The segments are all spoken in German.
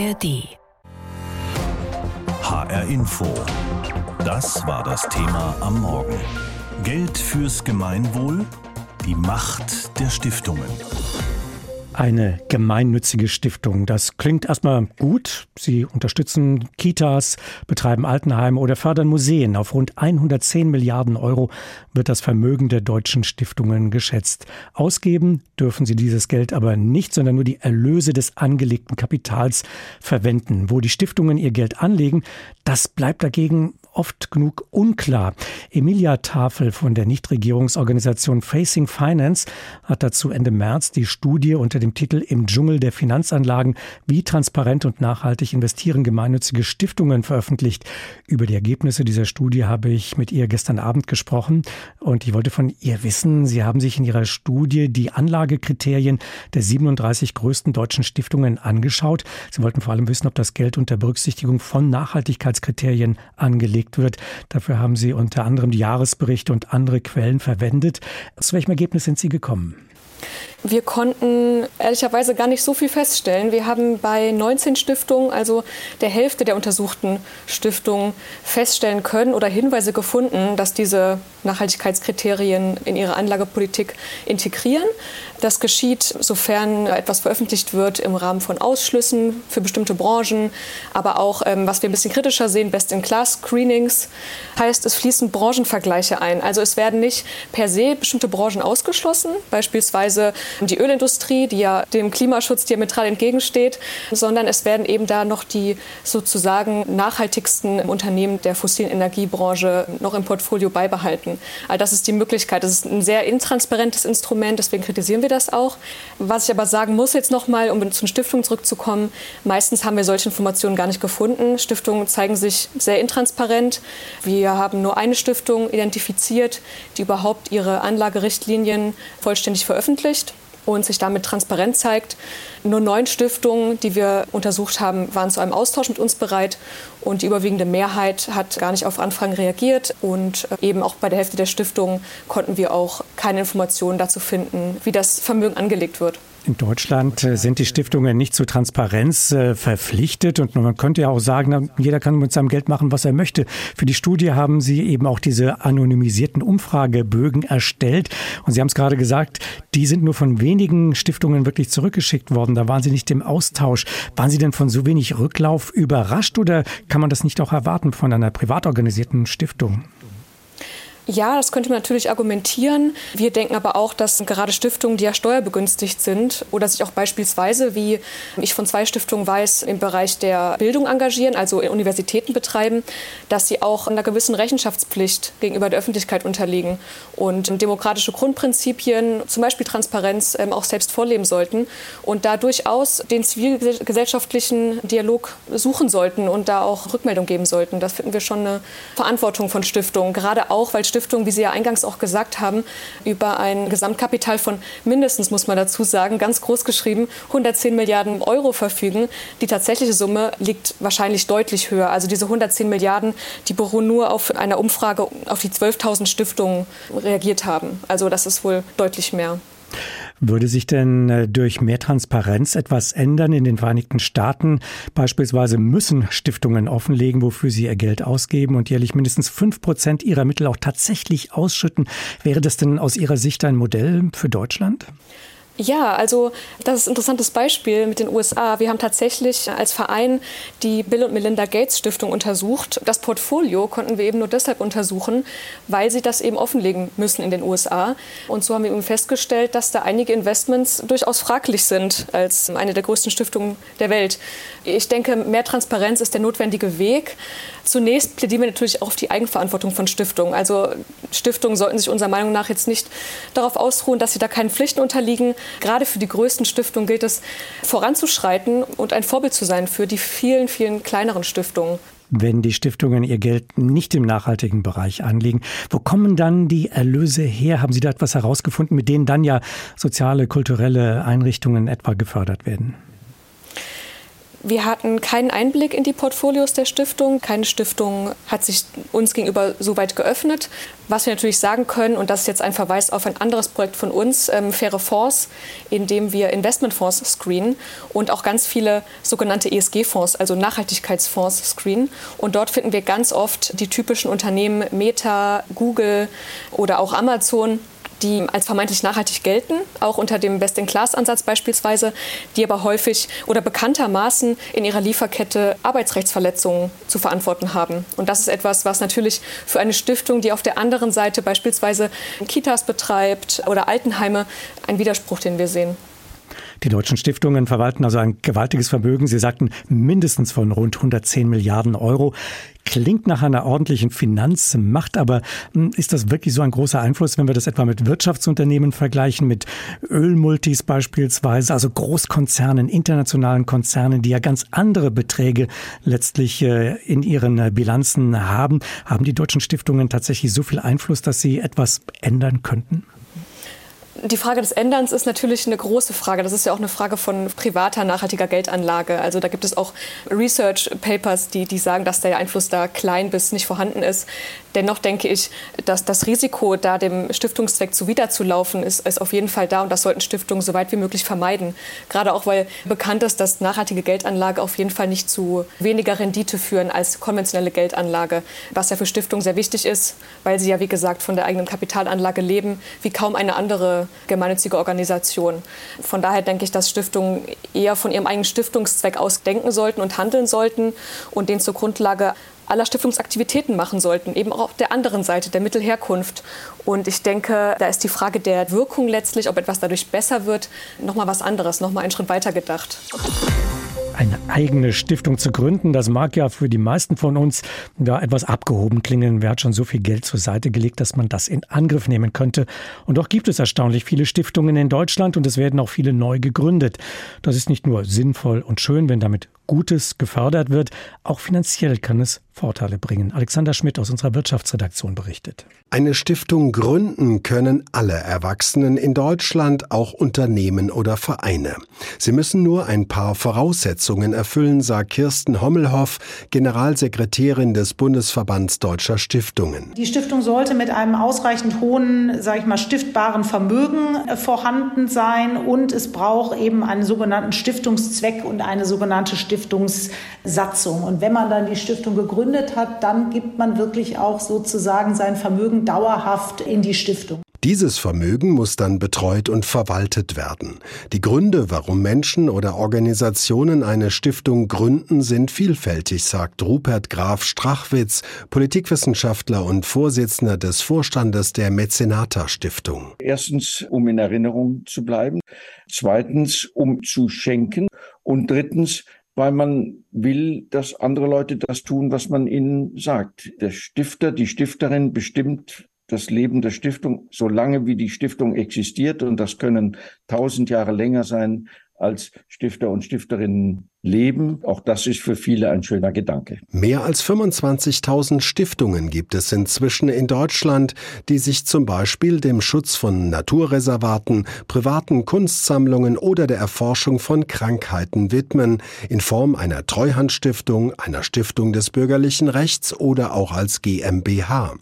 ARD. HR Info. Das war das Thema am Morgen. Geld fürs Gemeinwohl? Die Macht der Stiftungen. Eine gemeinnützige Stiftung. Das klingt erstmal gut. Sie unterstützen Kitas, betreiben Altenheime oder fördern Museen. Auf rund 110 Milliarden Euro wird das Vermögen der deutschen Stiftungen geschätzt. Ausgeben dürfen sie dieses Geld aber nicht, sondern nur die Erlöse des angelegten Kapitals verwenden. Wo die Stiftungen ihr Geld anlegen, das bleibt dagegen oft genug unklar. Emilia Tafel von der Nichtregierungsorganisation Facing Finance hat dazu Ende März die Studie unter dem Titel Im Dschungel der Finanzanlagen, wie transparent und nachhaltig investieren gemeinnützige Stiftungen veröffentlicht. Über die Ergebnisse dieser Studie habe ich mit ihr gestern Abend gesprochen und ich wollte von ihr wissen, Sie haben sich in Ihrer Studie die Anlagekriterien der 37 größten deutschen Stiftungen angeschaut. Sie wollten vor allem wissen, ob das Geld unter Berücksichtigung von Nachhaltigkeitskriterien angelegt gelegt wird. Dafür haben Sie unter anderem die Jahresberichte und andere Quellen verwendet. Zu welchem Ergebnis sind Sie gekommen? Wir konnten ehrlicherweise gar nicht so viel feststellen. Wir haben bei 19 Stiftungen, also der Hälfte der untersuchten Stiftungen, feststellen können oder Hinweise gefunden, dass diese Nachhaltigkeitskriterien in ihre Anlagepolitik integrieren. Das geschieht, sofern etwas veröffentlicht wird im Rahmen von Ausschlüssen für bestimmte Branchen, aber auch, ähm, was wir ein bisschen kritischer sehen, Best-in-Class-Screenings. Heißt, es fließen Branchenvergleiche ein. Also es werden nicht per se bestimmte Branchen ausgeschlossen, beispielsweise die Ölindustrie, die ja dem Klimaschutz diametral entgegensteht, sondern es werden eben da noch die sozusagen nachhaltigsten Unternehmen der fossilen Energiebranche noch im Portfolio beibehalten. Also das ist die Möglichkeit. Das ist ein sehr intransparentes Instrument, deswegen kritisieren wir das auch. Was ich aber sagen muss jetzt nochmal, um zu den Stiftungen zurückzukommen, meistens haben wir solche Informationen gar nicht gefunden. Stiftungen zeigen sich sehr intransparent. Wir haben nur eine Stiftung identifiziert, die überhaupt ihre Anlagerichtlinien vollständig veröffentlicht und sich damit transparent zeigt. Nur neun Stiftungen, die wir untersucht haben, waren zu einem Austausch mit uns bereit und die überwiegende Mehrheit hat gar nicht auf Anfragen reagiert und äh, eben auch bei der Hälfte der Stiftungen konnten wir auch keine Informationen dazu finden, wie das Vermögen angelegt wird. In Deutschland äh, sind die Stiftungen nicht zur Transparenz äh, verpflichtet und man könnte ja auch sagen, jeder kann mit seinem Geld machen, was er möchte. Für die Studie haben Sie eben auch diese anonymisierten Umfragebögen erstellt und Sie haben es gerade gesagt, die sind nur von wenigen Stiftungen wirklich zurückgeschickt worden. Da waren Sie nicht im Austausch. Waren Sie denn von so wenig Rücklauf überrascht oder kann man das nicht auch erwarten von einer privat organisierten Stiftung? Ja, das könnte man natürlich argumentieren. Wir denken aber auch, dass gerade Stiftungen, die ja steuerbegünstigt sind oder sich auch beispielsweise, wie ich von zwei Stiftungen weiß, im Bereich der Bildung engagieren, also in Universitäten betreiben, dass sie auch einer gewissen Rechenschaftspflicht gegenüber der Öffentlichkeit unterliegen und demokratische Grundprinzipien, zum Beispiel Transparenz, ähm, auch selbst vorleben sollten und da durchaus den zivilgesellschaftlichen Dialog suchen sollten und da auch Rückmeldung geben sollten. Das finden wir schon eine Verantwortung von Stiftungen, gerade auch, weil Stiftungen Stiftung, wie Sie ja eingangs auch gesagt haben, über ein Gesamtkapital von mindestens, muss man dazu sagen, ganz groß geschrieben, 110 Milliarden Euro verfügen. Die tatsächliche Summe liegt wahrscheinlich deutlich höher. Also diese 110 Milliarden, die beruhen nur auf einer Umfrage, auf die 12.000 Stiftungen reagiert haben. Also das ist wohl deutlich mehr. Würde sich denn äh, durch mehr Transparenz etwas ändern in den Vereinigten Staaten? Beispielsweise müssen Stiftungen offenlegen, wofür sie ihr Geld ausgeben und jährlich mindestens fünf Prozent ihrer Mittel auch tatsächlich ausschütten. Wäre das denn aus Ihrer Sicht ein Modell für Deutschland? Ja, also das ist ein interessantes Beispiel mit den USA. Wir haben tatsächlich als Verein die Bill und Melinda Gates Stiftung untersucht. Das Portfolio konnten wir eben nur deshalb untersuchen, weil sie das eben offenlegen müssen in den USA. Und so haben wir eben festgestellt, dass da einige Investments durchaus fraglich sind als eine der größten Stiftungen der Welt. Ich denke, mehr Transparenz ist der notwendige Weg. Zunächst plädieren wir natürlich auch auf die Eigenverantwortung von Stiftungen. Also Stiftungen sollten sich unserer Meinung nach jetzt nicht darauf ausruhen, dass sie da keinen Pflichten unterliegen. Gerade für die größten Stiftungen gilt es, voranzuschreiten und ein Vorbild zu sein für die vielen, vielen kleineren Stiftungen wenn die Stiftungen ihr Geld nicht im nachhaltigen Bereich anlegen. Wo kommen dann die Erlöse her? Haben Sie da etwas herausgefunden, mit denen dann ja soziale, kulturelle Einrichtungen etwa gefördert werden? Wir hatten keinen Einblick in die Portfolios der Stiftung. Keine Stiftung hat sich uns gegenüber so weit geöffnet. Was wir natürlich sagen können, und das ist jetzt ein Verweis auf ein anderes Projekt von uns, ähm, Faire Fonds, in dem wir Investmentfonds screenen und auch ganz viele sogenannte ESG-Fonds, also Nachhaltigkeitsfonds screenen. Und dort finden wir ganz oft die typischen Unternehmen Meta, Google oder auch Amazon, die als vermeintlich nachhaltig gelten, auch unter dem Best-in-Class-Ansatz beispielsweise, die aber häufig oder bekanntermaßen in ihrer Lieferkette Arbeitsrechtsverletzungen zu verantworten haben. Und das ist etwas, was natürlich für eine Stiftung, die auf der anderen Seite beispielsweise Kitas betreibt oder Altenheime, ein Widerspruch, den wir sehen. Die deutschen Stiftungen verwalten also ein gewaltiges Vermögen. Sie sagten mindestens von rund 110 Milliarden Euro. Klingt nach einer ordentlichen Finanzmacht, aber hm, ist das wirklich so ein großer Einfluss, wenn wir das etwa mit Wirtschaftsunternehmen vergleichen, mit Ölmultis beispielsweise, also Großkonzernen, internationalen Konzernen, die ja ganz andere Beträge letztlich äh, in ihren äh, Bilanzen haben? Haben die deutschen Stiftungen tatsächlich so viel Einfluss, dass sie etwas ändern könnten? Die Frage des Änderns ist natürlich eine große Frage. Das ist ja auch eine Frage von privater, nachhaltiger Geldanlage. Also da gibt es auch Research Papers, die, die sagen, dass der Einfluss da klein bis nicht vorhanden ist. Dennoch denke ich, dass das Risiko, da dem Stiftungszweck zuwiderzulaufen, ist, ist auf jeden Fall da und das sollten Stiftungen so weit wie möglich vermeiden. Gerade auch, weil bekannt ist, dass nachhaltige Geldanlage auf jeden Fall nicht zu weniger Rendite führen als konventionelle Geldanlage, was ja für Stiftungen sehr wichtig ist, weil sie ja, wie gesagt, von der eigenen Kapitalanlage leben, wie kaum eine andere gemeinnützige Organisation. Von daher denke ich, dass Stiftungen eher von ihrem eigenen Stiftungszweck aus denken sollten und handeln sollten und den zur Grundlage aller Stiftungsaktivitäten machen sollten, eben auch auf der anderen Seite, der Mittelherkunft. Und ich denke, da ist die Frage der Wirkung letztlich, ob etwas dadurch besser wird, nochmal was anderes, nochmal einen Schritt weiter gedacht eine eigene Stiftung zu gründen. Das mag ja für die meisten von uns ja etwas abgehoben klingen. Wer hat schon so viel Geld zur Seite gelegt, dass man das in Angriff nehmen könnte? Und doch gibt es erstaunlich viele Stiftungen in Deutschland und es werden auch viele neu gegründet. Das ist nicht nur sinnvoll und schön, wenn damit Gutes gefördert wird, auch finanziell kann es Vorteile bringen. Alexander Schmidt aus unserer Wirtschaftsredaktion berichtet. Eine Stiftung gründen können alle Erwachsenen in Deutschland, auch Unternehmen oder Vereine. Sie müssen nur ein paar Voraussetzungen erfüllen, sagt Kirsten Hommelhoff, Generalsekretärin des Bundesverbands Deutscher Stiftungen. Die Stiftung sollte mit einem ausreichend hohen, sage ich mal, stiftbaren Vermögen vorhanden sein und es braucht eben einen sogenannten Stiftungszweck und eine sogenannte Stiftung Stiftungssatzung. Und wenn man dann die Stiftung gegründet hat, dann gibt man wirklich auch sozusagen sein Vermögen dauerhaft in die Stiftung. Dieses Vermögen muss dann betreut und verwaltet werden. Die Gründe, warum Menschen oder Organisationen eine Stiftung gründen, sind vielfältig, sagt Rupert Graf Strachwitz, Politikwissenschaftler und Vorsitzender des Vorstandes der Mäzenata Stiftung. Erstens, um in Erinnerung zu bleiben. Zweitens, um zu schenken. Und drittens, weil man will, dass andere Leute das tun, was man ihnen sagt. Der Stifter, die Stifterin bestimmt das Leben der Stiftung, solange wie die Stiftung existiert. Und das können tausend Jahre länger sein, als Stifter und Stifterinnen leben. Auch das ist für viele ein schöner Gedanke. Mehr als 25.000 Stiftungen gibt es inzwischen in Deutschland, die sich zum Beispiel dem Schutz von Naturreservaten, privaten Kunstsammlungen oder der Erforschung von Krankheiten widmen, in Form einer Treuhandstiftung, einer Stiftung des bürgerlichen Rechts oder auch als GmbH.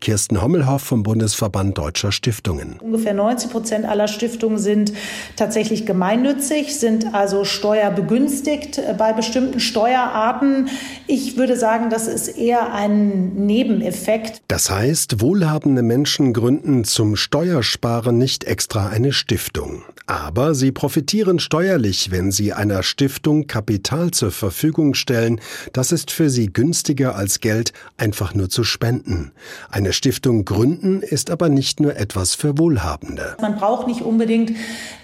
Kirsten Hommelhoff vom Bundesverband Deutscher Stiftungen. Ungefähr 90 Prozent aller Stiftungen sind tatsächlich gemeinnützig, sind also steuerbegünstigt entdeckt äh, bei bestimmten Steuerarten. Ich würde sagen, das ist eher ein Nebeneffekt. Das heißt, wohlhabende Menschen gründen zum Steuersparen nicht extra eine Stiftung. Aber sie profitieren steuerlich, wenn sie einer Stiftung Kapital zur Verfügung stellen. Das ist für sie günstiger als Geld einfach nur zu spenden. Eine Stiftung gründen ist aber nicht nur etwas für Wohlhabende. Man braucht nicht unbedingt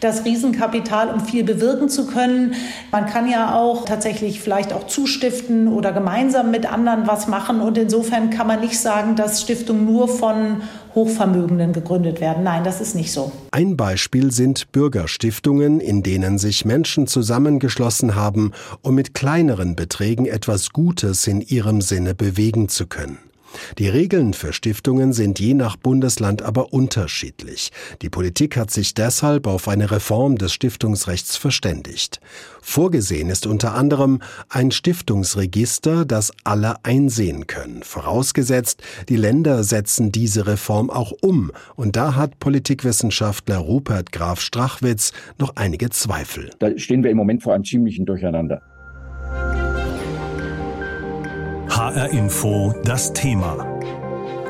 das Riesenkapital, um viel bewirken zu können. Man kann auch tatsächlich vielleicht auch zustiften oder gemeinsam mit anderen was machen. Und insofern kann man nicht sagen, dass Stiftungen nur von Hochvermögenden gegründet werden. Nein, das ist nicht so. Ein Beispiel sind Bürgerstiftungen, in denen sich Menschen zusammengeschlossen haben, um mit kleineren Beträgen etwas Gutes in ihrem Sinne bewegen zu können. Die Regeln für Stiftungen sind je nach Bundesland aber unterschiedlich. Die Politik hat sich deshalb auf eine Reform des Stiftungsrechts verständigt. Vorgesehen ist unter anderem ein Stiftungsregister, das alle einsehen können, vorausgesetzt, die Länder setzen diese Reform auch um, und da hat Politikwissenschaftler Rupert Graf Strachwitz noch einige Zweifel. Da stehen wir im Moment vor einem ziemlichen Durcheinander. HR Info das Thema.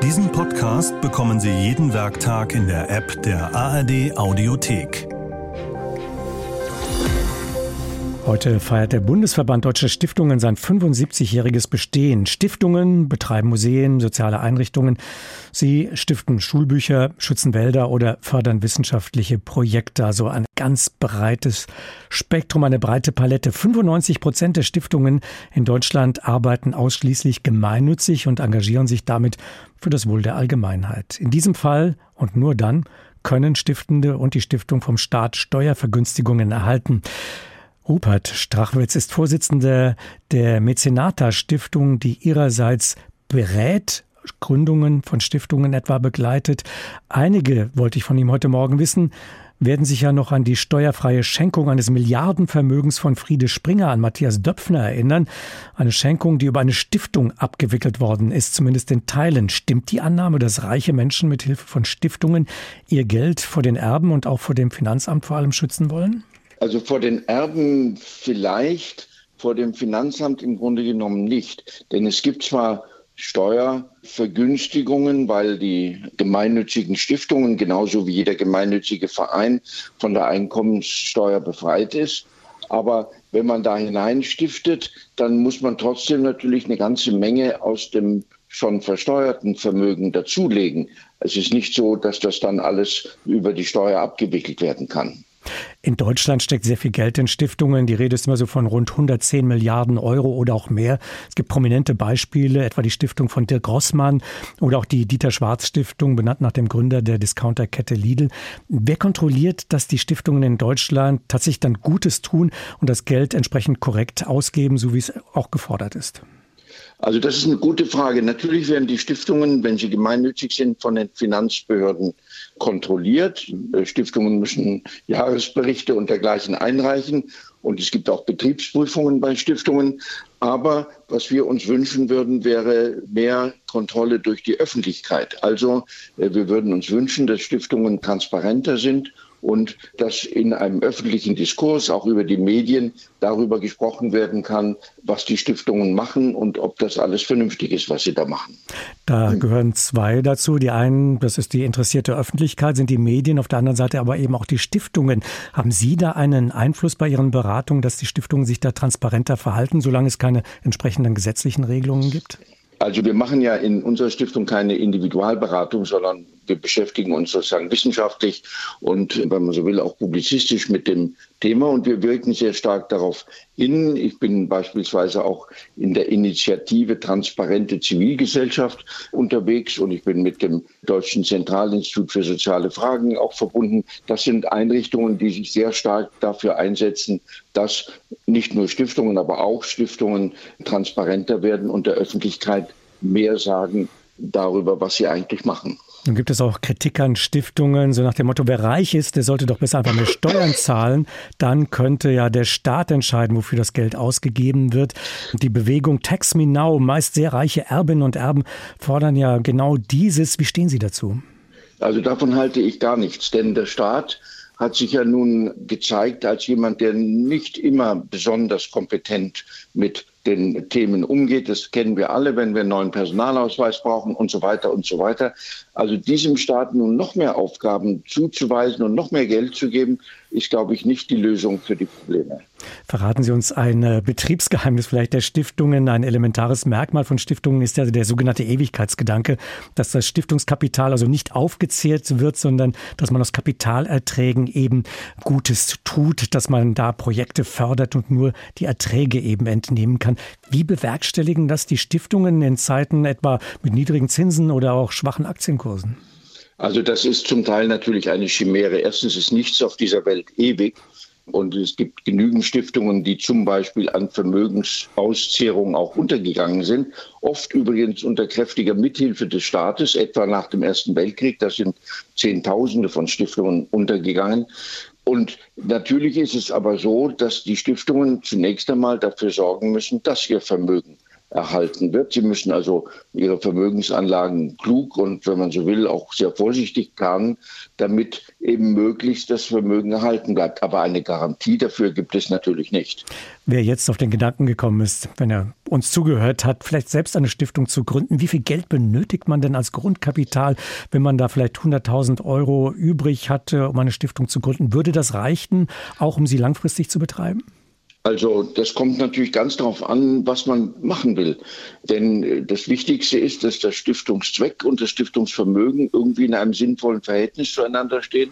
Diesen Podcast bekommen Sie jeden Werktag in der App der ARD Audiothek. Heute feiert der Bundesverband Deutscher Stiftungen sein 75-jähriges Bestehen. Stiftungen betreiben Museen, soziale Einrichtungen. Sie stiften Schulbücher, schützen Wälder oder fördern wissenschaftliche Projekte. Also ein ganz breites Spektrum, eine breite Palette. 95 Prozent der Stiftungen in Deutschland arbeiten ausschließlich gemeinnützig und engagieren sich damit für das Wohl der Allgemeinheit. In diesem Fall und nur dann können Stiftende und die Stiftung vom Staat Steuervergünstigungen erhalten. Rupert Strachwitz ist Vorsitzender der Mäzenata Stiftung, die ihrerseits berät, Gründungen von Stiftungen etwa begleitet. Einige wollte ich von ihm heute Morgen wissen, werden sich ja noch an die steuerfreie Schenkung eines Milliardenvermögens von Friede Springer an Matthias Döpfner erinnern. Eine Schenkung, die über eine Stiftung abgewickelt worden ist, zumindest in Teilen. Stimmt die Annahme, dass reiche Menschen mit Hilfe von Stiftungen ihr Geld vor den Erben und auch vor dem Finanzamt vor allem schützen wollen? Also vor den Erben vielleicht, vor dem Finanzamt im Grunde genommen nicht. Denn es gibt zwar Steuervergünstigungen, weil die gemeinnützigen Stiftungen genauso wie jeder gemeinnützige Verein von der Einkommenssteuer befreit ist. Aber wenn man da hineinstiftet, dann muss man trotzdem natürlich eine ganze Menge aus dem schon versteuerten Vermögen dazulegen. Es ist nicht so, dass das dann alles über die Steuer abgewickelt werden kann. In Deutschland steckt sehr viel Geld in Stiftungen. Die Rede ist immer so von rund 110 Milliarden Euro oder auch mehr. Es gibt prominente Beispiele, etwa die Stiftung von Dirk Rossmann oder auch die Dieter Schwarz Stiftung, benannt nach dem Gründer der Discounterkette Lidl. Wer kontrolliert, dass die Stiftungen in Deutschland tatsächlich dann Gutes tun und das Geld entsprechend korrekt ausgeben, so wie es auch gefordert ist? Also das ist eine gute Frage. Natürlich werden die Stiftungen, wenn sie gemeinnützig sind, von den Finanzbehörden kontrolliert. Äh, Stiftungen müssen Jahresberichte und dergleichen einreichen. Und es gibt auch Betriebsprüfungen bei Stiftungen. Aber was wir uns wünschen würden, wäre mehr Kontrolle durch die Öffentlichkeit. Also äh, wir würden uns wünschen, dass Stiftungen transparenter sind und dass in einem öffentlichen Diskurs, auch über die Medien, darüber gesprochen werden kann, was die Stiftungen machen und ob das alles vernünftig ist, was sie da machen. Da gehören zwei dazu. Die einen, das ist die interessierte Öffentlichkeit, sind die Medien, auf der anderen Seite aber eben auch die Stiftungen. Haben Sie da einen Einfluss bei Ihren Beratungen, dass die Stiftungen sich da transparenter verhalten, solange es keine entsprechenden gesetzlichen Regelungen gibt? Also wir machen ja in unserer Stiftung keine Individualberatung, sondern wir beschäftigen uns sozusagen wissenschaftlich und, wenn man so will, auch publizistisch mit dem Thema und wir wirken sehr stark darauf hin. Ich bin beispielsweise auch in der Initiative Transparente Zivilgesellschaft unterwegs und ich bin mit dem Deutschen Zentralinstitut für soziale Fragen auch verbunden. Das sind Einrichtungen, die sich sehr stark dafür einsetzen, dass nicht nur Stiftungen, aber auch Stiftungen transparenter werden und der Öffentlichkeit mehr sagen darüber, was sie eigentlich machen. Nun gibt es auch Kritik an Stiftungen, so nach dem Motto, wer reich ist, der sollte doch besser einfach mehr Steuern zahlen. Dann könnte ja der Staat entscheiden, wofür das Geld ausgegeben wird. Die Bewegung Tax Me Now, meist sehr reiche Erbinnen und Erben, fordern ja genau dieses. Wie stehen Sie dazu? Also davon halte ich gar nichts, denn der Staat hat sich ja nun gezeigt als jemand, der nicht immer besonders kompetent mit den Themen umgeht. Das kennen wir alle, wenn wir einen neuen Personalausweis brauchen und so weiter und so weiter. Also diesem Staat nun noch mehr Aufgaben zuzuweisen und noch mehr Geld zu geben, ist, glaube ich, nicht die Lösung für die Probleme. Verraten Sie uns ein äh, Betriebsgeheimnis vielleicht der Stiftungen. Ein elementares Merkmal von Stiftungen ist ja der sogenannte Ewigkeitsgedanke, dass das Stiftungskapital also nicht aufgezehrt wird, sondern dass man aus Kapitalerträgen eben Gutes tut, dass man da Projekte fördert und nur die Erträge eben entnehmen kann. Wie bewerkstelligen das die Stiftungen in Zeiten etwa mit niedrigen Zinsen oder auch schwachen Aktienkursen? Also das ist zum Teil natürlich eine Chimäre. Erstens ist nichts auf dieser Welt ewig. Und es gibt genügend Stiftungen, die zum Beispiel an Vermögensauszehrungen auch untergegangen sind. Oft übrigens unter kräftiger Mithilfe des Staates, etwa nach dem Ersten Weltkrieg. Da sind Zehntausende von Stiftungen untergegangen. Und natürlich ist es aber so, dass die Stiftungen zunächst einmal dafür sorgen müssen, dass ihr Vermögen erhalten wird. Sie müssen also ihre Vermögensanlagen klug und, wenn man so will, auch sehr vorsichtig planen, damit eben möglichst das Vermögen erhalten bleibt. Aber eine Garantie dafür gibt es natürlich nicht. Wer jetzt auf den Gedanken gekommen ist, wenn er uns zugehört hat, vielleicht selbst eine Stiftung zu gründen, wie viel Geld benötigt man denn als Grundkapital, wenn man da vielleicht 100.000 Euro übrig hatte, um eine Stiftung zu gründen? Würde das reichen, auch um sie langfristig zu betreiben? Also das kommt natürlich ganz darauf an, was man machen will. Denn äh, das Wichtigste ist, dass der Stiftungszweck und das Stiftungsvermögen irgendwie in einem sinnvollen Verhältnis zueinander stehen.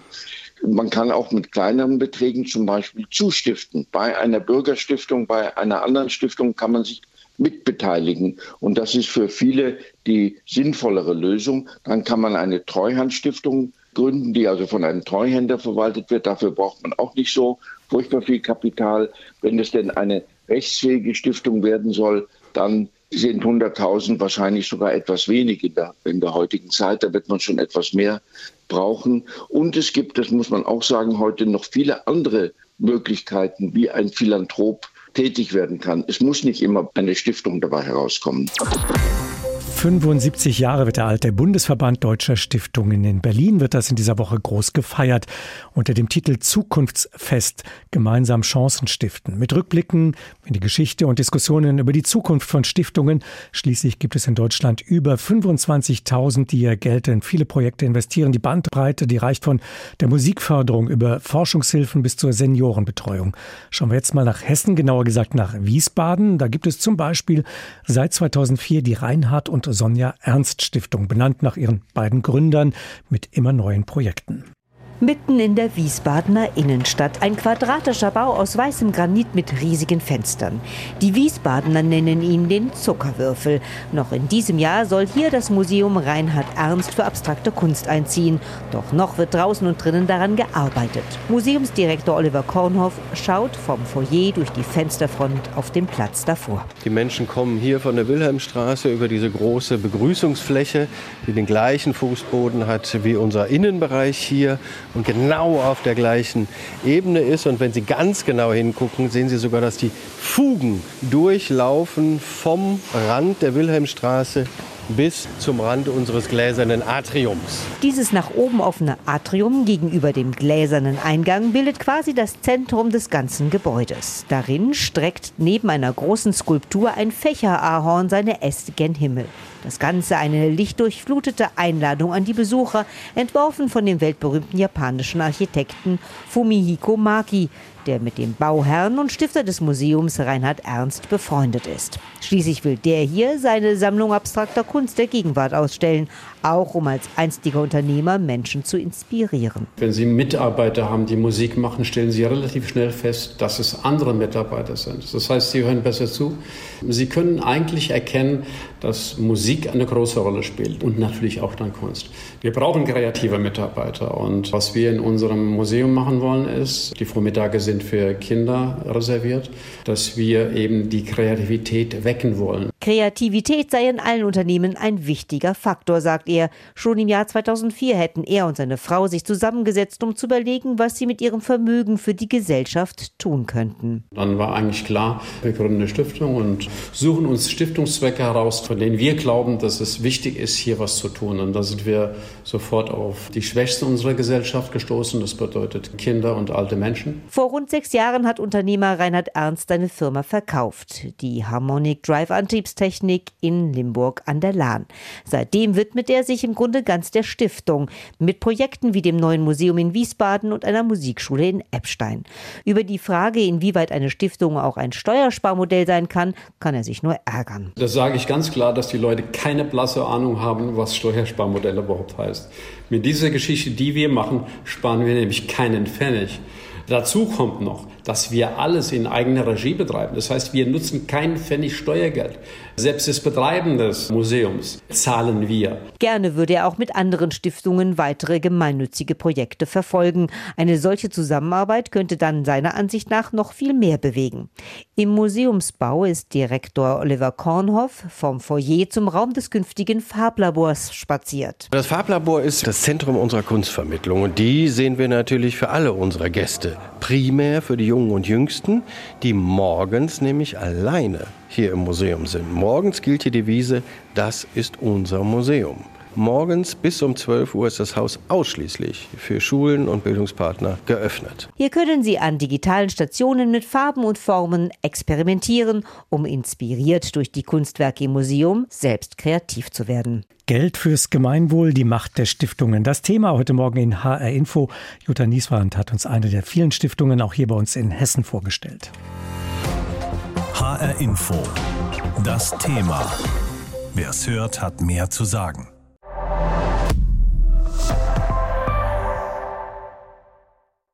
Man kann auch mit kleineren Beträgen zum Beispiel zustiften. Bei einer Bürgerstiftung, bei einer anderen Stiftung kann man sich mitbeteiligen. Und das ist für viele die sinnvollere Lösung. Dann kann man eine Treuhandstiftung gründen, die also von einem Treuhänder verwaltet wird. Dafür braucht man auch nicht so furchtbar viel Kapital. Wenn es denn eine rechtsfähige Stiftung werden soll, dann sind 100.000 wahrscheinlich sogar etwas wenig in der, in der heutigen Zeit. Da wird man schon etwas mehr brauchen. Und es gibt, das muss man auch sagen, heute noch viele andere Möglichkeiten, wie ein Philanthrop tätig werden kann. Es muss nicht immer eine Stiftung dabei herauskommen. 75 Jahre wird er alt. Der Bundesverband Deutscher Stiftungen in Berlin wird das in dieser Woche groß gefeiert. Unter dem Titel Zukunftsfest gemeinsam Chancen stiften. Mit Rückblicken in die Geschichte und Diskussionen über die Zukunft von Stiftungen. Schließlich gibt es in Deutschland über 25.000, die ihr Geld in viele Projekte investieren. Die Bandbreite, die reicht von der Musikförderung über Forschungshilfen bis zur Seniorenbetreuung. Schauen wir jetzt mal nach Hessen, genauer gesagt nach Wiesbaden. Da gibt es zum Beispiel seit 2004 die Reinhard und Sonja Ernst Stiftung, benannt nach ihren beiden Gründern, mit immer neuen Projekten. Mitten in der Wiesbadener Innenstadt. Ein quadratischer Bau aus weißem Granit mit riesigen Fenstern. Die Wiesbadener nennen ihn den Zuckerwürfel. Noch in diesem Jahr soll hier das Museum Reinhard Ernst für abstrakte Kunst einziehen. Doch noch wird draußen und drinnen daran gearbeitet. Museumsdirektor Oliver Kornhoff schaut vom Foyer durch die Fensterfront auf den Platz davor. Die Menschen kommen hier von der Wilhelmstraße über diese große Begrüßungsfläche, die den gleichen Fußboden hat wie unser Innenbereich hier und genau auf der gleichen Ebene ist. Und wenn Sie ganz genau hingucken, sehen Sie sogar, dass die Fugen durchlaufen vom Rand der Wilhelmstraße bis zum Rand unseres gläsernen Atriums. Dieses nach oben offene Atrium gegenüber dem gläsernen Eingang bildet quasi das Zentrum des ganzen Gebäudes. Darin streckt neben einer großen Skulptur ein Fächerahorn seine Äste gen Himmel. Das Ganze eine lichtdurchflutete Einladung an die Besucher, entworfen von dem weltberühmten japanischen Architekten Fumihiko Maki, der mit dem Bauherrn und Stifter des Museums Reinhard Ernst befreundet ist. Schließlich will der hier seine Sammlung abstrakter Kunst der Gegenwart ausstellen, auch um als einstiger Unternehmer Menschen zu inspirieren. Wenn Sie Mitarbeiter haben, die Musik machen, stellen Sie relativ schnell fest, dass es andere Mitarbeiter sind. Das heißt, Sie hören besser zu. Sie können eigentlich erkennen, dass Musik eine große Rolle spielt und natürlich auch dann Kunst. Wir brauchen kreative Mitarbeiter und was wir in unserem Museum machen wollen, ist, die Vormittage sind für Kinder reserviert, dass wir eben die Kreativität wecken wollen. Kreativität sei in allen Unternehmen ein wichtiger Faktor, sagt er. Schon im Jahr 2004 hätten er und seine Frau sich zusammengesetzt, um zu überlegen, was sie mit ihrem Vermögen für die Gesellschaft tun könnten. Dann war eigentlich klar, wir gründen eine Stiftung und suchen uns Stiftungszwecke heraus, von denen wir glauben, dass es wichtig ist, hier was zu tun. Und da sind wir sofort auf die Schwächsten unserer Gesellschaft gestoßen. Das bedeutet Kinder und alte Menschen. Vor rund sechs Jahren hat Unternehmer Reinhard Ernst seine Firma verkauft. Die Harmonic Drive Antriebs Vertriebstechnik in Limburg an der Lahn. Seitdem widmet er sich im Grunde ganz der Stiftung mit Projekten wie dem neuen Museum in Wiesbaden und einer Musikschule in Eppstein. Über die Frage, inwieweit eine Stiftung auch ein Steuersparmodell sein kann, kann er sich nur ärgern. Das sage ich ganz klar, dass die Leute keine blasse Ahnung haben, was Steuersparmodell überhaupt heißt. Mit dieser Geschichte, die wir machen, sparen wir nämlich keinen Pfennig. Dazu kommt noch, dass wir alles in eigener Regie betreiben. Das heißt, wir nutzen kein Pfennig Steuergeld. Selbst das Betreiben des Museums zahlen wir. Gerne würde er auch mit anderen Stiftungen weitere gemeinnützige Projekte verfolgen. Eine solche Zusammenarbeit könnte dann seiner Ansicht nach noch viel mehr bewegen. Im Museumsbau ist Direktor Oliver Kornhoff vom Foyer zum Raum des künftigen Farblabors spaziert. Das Farblabor ist das Zentrum unserer Kunstvermittlung und die sehen wir natürlich für alle unsere Gäste. Primär für die Jungen und Jüngsten, die morgens nämlich alleine hier im Museum sind. Morgens gilt die Devise, das ist unser Museum. Morgens bis um 12 Uhr ist das Haus ausschließlich für Schulen und Bildungspartner geöffnet. Hier können Sie an digitalen Stationen mit Farben und Formen experimentieren, um inspiriert durch die Kunstwerke im Museum selbst kreativ zu werden. Geld fürs Gemeinwohl, die Macht der Stiftungen. Das Thema heute Morgen in HR Info. Jutta Nieswand hat uns eine der vielen Stiftungen auch hier bei uns in Hessen vorgestellt. HR Info. Das Thema. Wer es hört, hat mehr zu sagen.